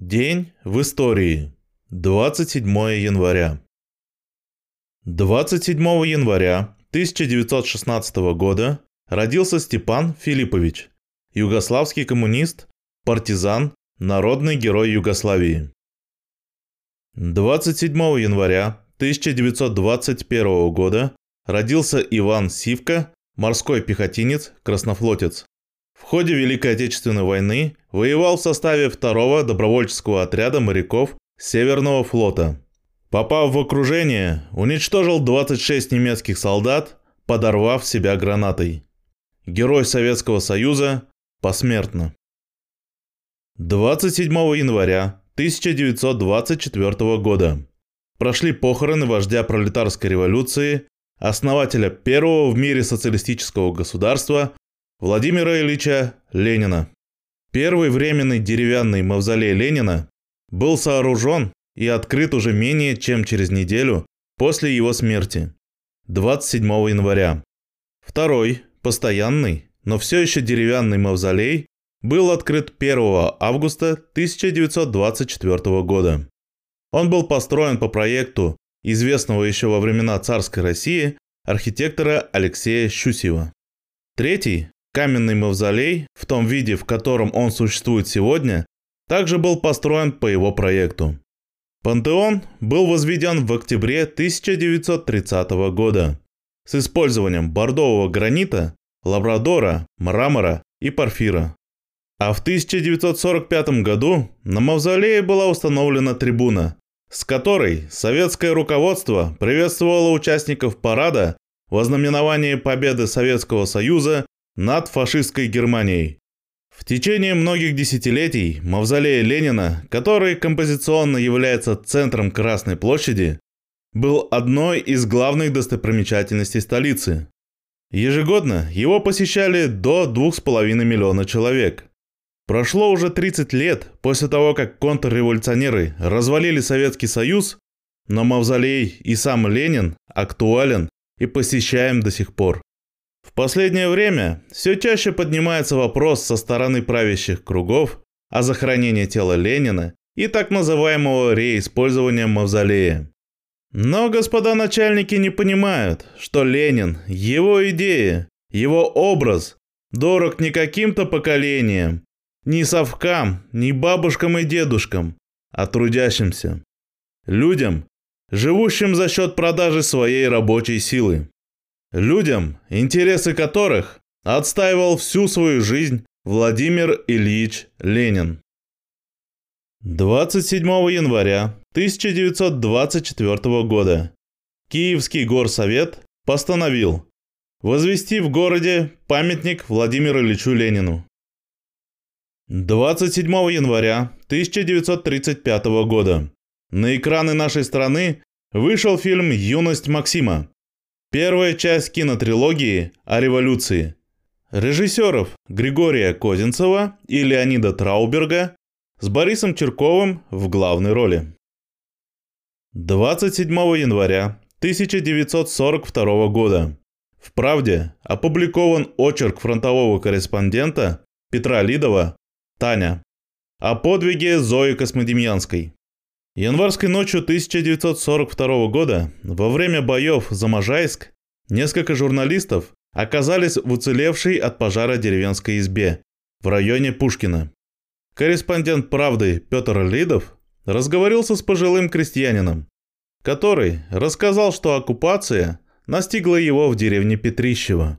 День в истории. 27 января. 27 января 1916 года родился Степан Филиппович, югославский коммунист, партизан, народный герой Югославии. 27 января 1921 года родился Иван Сивка, морской пехотинец, краснофлотец. В ходе Великой Отечественной войны воевал в составе второго добровольческого отряда моряков Северного флота. Попав в окружение, уничтожил 26 немецких солдат, подорвав себя гранатой. Герой Советского Союза посмертно. 27 января 1924 года прошли похороны вождя пролетарской революции, основателя первого в мире социалистического государства Владимира Ильича Ленина. Первый временный деревянный мавзолей Ленина был сооружен и открыт уже менее чем через неделю после его смерти, 27 января. Второй, постоянный, но все еще деревянный мавзолей был открыт 1 августа 1924 года. Он был построен по проекту известного еще во времена царской России архитектора Алексея Щусева. Третий, Каменный мавзолей, в том виде, в котором он существует сегодня, также был построен по его проекту. Пантеон был возведен в октябре 1930 года с использованием бордового гранита, лабрадора, мрамора и порфира. А в 1945 году на мавзолее была установлена трибуна, с которой советское руководство приветствовало участников парада в ознаменовании победы Советского Союза над фашистской Германией. В течение многих десятилетий мавзолей Ленина, который композиционно является центром Красной площади, был одной из главных достопримечательностей столицы. Ежегодно его посещали до 2,5 миллиона человек. Прошло уже 30 лет после того, как контрреволюционеры развалили Советский Союз, но мавзолей и сам Ленин актуален и посещаем до сих пор. В последнее время все чаще поднимается вопрос со стороны правящих кругов о захоронении тела Ленина и так называемого реиспользования мавзолея. Но господа начальники не понимают, что Ленин, его идеи, его образ дорог не каким-то поколениям, ни совкам, ни бабушкам и дедушкам, а трудящимся. Людям, живущим за счет продажи своей рабочей силы. Людям, интересы которых отстаивал всю свою жизнь Владимир Ильич Ленин. 27 января 1924 года Киевский горсовет постановил возвести в городе памятник Владимиру Ильичу Ленину. 27 января 1935 года на экраны нашей страны вышел фильм «Юность Максима», Первая часть кинотрилогии о революции. Режиссеров Григория Козинцева и Леонида Трауберга с Борисом Черковым в главной роли. 27 января 1942 года в «Правде» опубликован очерк фронтового корреспондента Петра Лидова «Таня» о подвиге Зои Космодемьянской. Январской ночью 1942 года, во время боев за Можайск, несколько журналистов оказались в уцелевшей от пожара деревенской избе в районе Пушкина. Корреспондент «Правды» Петр Лидов разговорился с пожилым крестьянином, который рассказал, что оккупация настигла его в деревне Петрищево,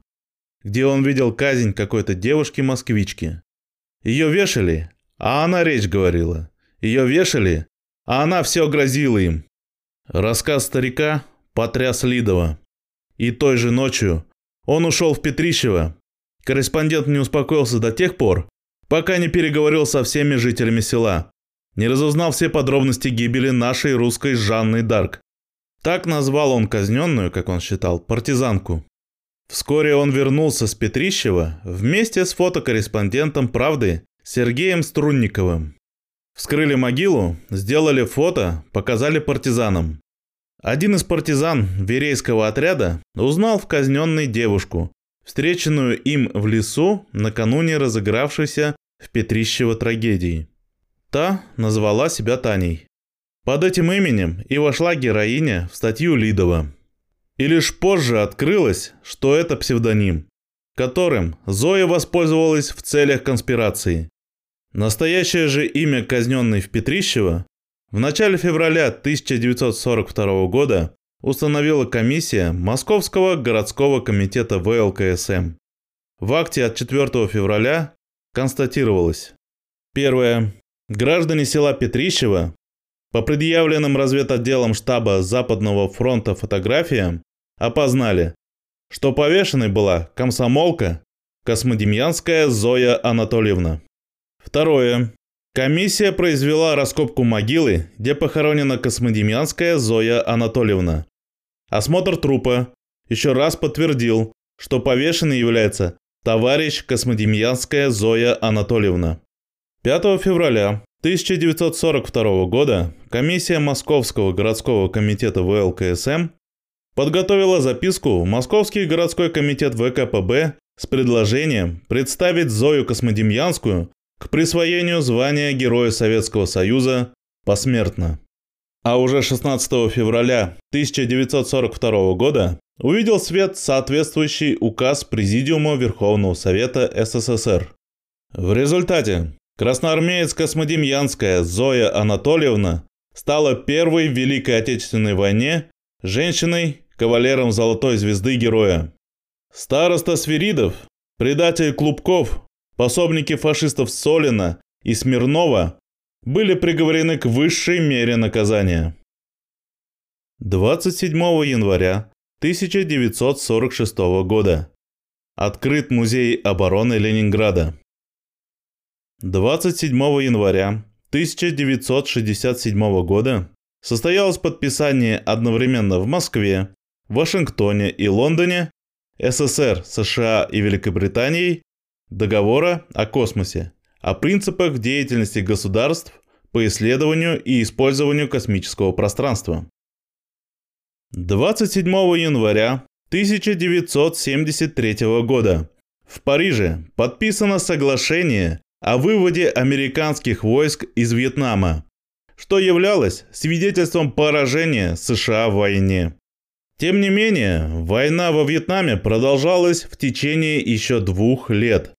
где он видел казнь какой-то девушки-москвички. Ее вешали, а она речь говорила. Ее вешали, а она все грозила им. Рассказ старика потряс Лидова. И той же ночью он ушел в Петрищево. Корреспондент не успокоился до тех пор, пока не переговорил со всеми жителями села, не разузнал все подробности гибели нашей русской Жанны Дарк. Так назвал он казненную, как он считал, партизанку. Вскоре он вернулся с Петрищева вместе с фотокорреспондентом «Правды» Сергеем Струнниковым. Вскрыли могилу, сделали фото, показали партизанам. Один из партизан Верейского отряда узнал в казненной девушку, встреченную им в лесу накануне разыгравшейся в Петрищево трагедии. Та назвала себя Таней. Под этим именем и вошла героиня в статью Лидова. И лишь позже открылось, что это псевдоним, которым Зоя воспользовалась в целях конспирации. Настоящее же имя казненной в Петрищево в начале февраля 1942 года установила комиссия Московского городского комитета ВЛКСМ. В акте от 4 февраля констатировалось. Первое. Граждане села Петрищево по предъявленным разведотделом штаба Западного фронта фотографиям опознали, что повешенной была комсомолка Космодемьянская Зоя Анатольевна. Второе. Комиссия произвела раскопку могилы, где похоронена Космодемьянская Зоя Анатольевна. Осмотр трупа еще раз подтвердил, что повешенной является товарищ Космодемьянская Зоя Анатольевна. 5 февраля 1942 года комиссия Московского городского комитета ВЛКСМ подготовила записку в Московский городской комитет ВКПБ с предложением представить Зою Космодемьянскую к присвоению звания Героя Советского Союза посмертно. А уже 16 февраля 1942 года увидел свет соответствующий указ Президиума Верховного Совета СССР. В результате красноармеец Космодемьянская Зоя Анатольевна стала первой в Великой Отечественной войне женщиной, кавалером Золотой Звезды Героя. Староста Свиридов, предатель Клубков, пособники фашистов Солина и Смирнова были приговорены к высшей мере наказания. 27 января 1946 года. Открыт музей обороны Ленинграда. 27 января 1967 года состоялось подписание одновременно в Москве, Вашингтоне и Лондоне СССР, США и Великобританией договора о космосе, о принципах деятельности государств по исследованию и использованию космического пространства. 27 января 1973 года в Париже подписано соглашение о выводе американских войск из Вьетнама, что являлось свидетельством поражения США в войне. Тем не менее, война во Вьетнаме продолжалась в течение еще двух лет,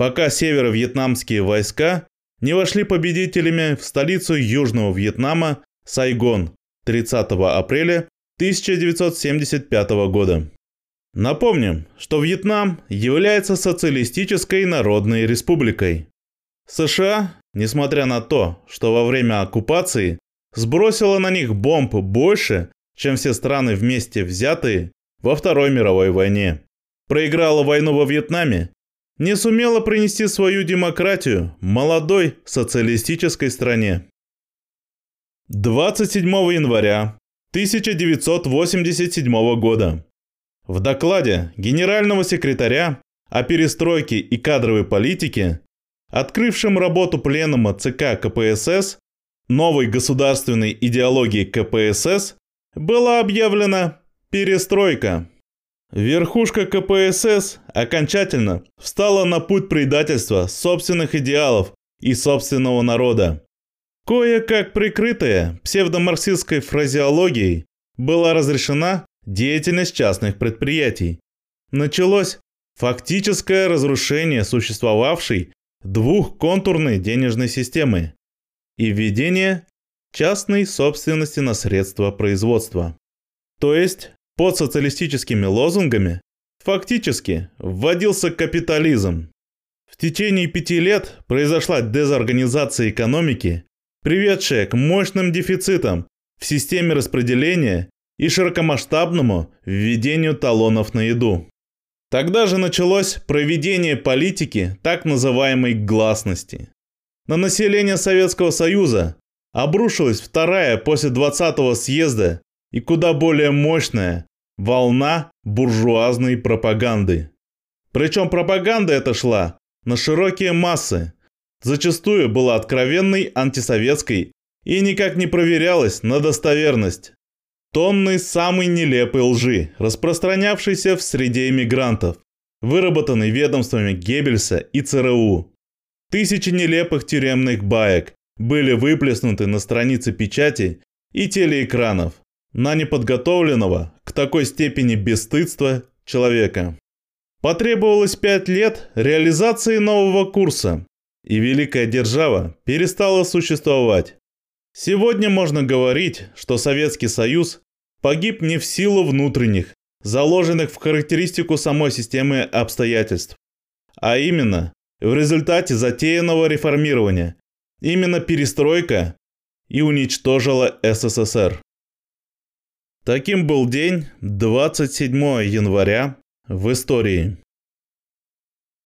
пока северо-вьетнамские войска не вошли победителями в столицу Южного Вьетнама Сайгон 30 апреля 1975 года. Напомним, что Вьетнам является социалистической народной республикой. США, несмотря на то, что во время оккупации сбросила на них бомб больше, чем все страны вместе взятые во Второй мировой войне, проиграла войну во Вьетнаме не сумела принести свою демократию молодой социалистической стране. 27 января 1987 года в докладе генерального секретаря о перестройке и кадровой политике, открывшем работу пленума ЦК КПСС, новой государственной идеологии КПСС, была объявлена перестройка. Верхушка КПСС окончательно встала на путь предательства собственных идеалов и собственного народа. Кое-как прикрытая псевдомарксистской фразеологией была разрешена деятельность частных предприятий. Началось фактическое разрушение существовавшей двухконтурной денежной системы и введение частной собственности на средства производства. То есть под социалистическими лозунгами фактически вводился капитализм. В течение пяти лет произошла дезорганизация экономики, приведшая к мощным дефицитам в системе распределения и широкомасштабному введению талонов на еду. Тогда же началось проведение политики так называемой гласности. На население Советского Союза обрушилась вторая после 20-го съезда и куда более мощная волна буржуазной пропаганды. Причем пропаганда эта шла на широкие массы, зачастую была откровенной антисоветской и никак не проверялась на достоверность. Тонны самой нелепой лжи, распространявшейся в среде иммигрантов, выработанной ведомствами Геббельса и ЦРУ. Тысячи нелепых тюремных баек, были выплеснуты на страницы печати и телеэкранов на неподготовленного к такой степени бесстыдства человека. Потребовалось пять лет реализации нового курса, и Великая Держава перестала существовать. Сегодня можно говорить, что Советский Союз погиб не в силу внутренних, заложенных в характеристику самой системы обстоятельств, а именно в результате затеянного реформирования. Именно перестройка и уничтожила СССР. Таким был день 27 января в истории.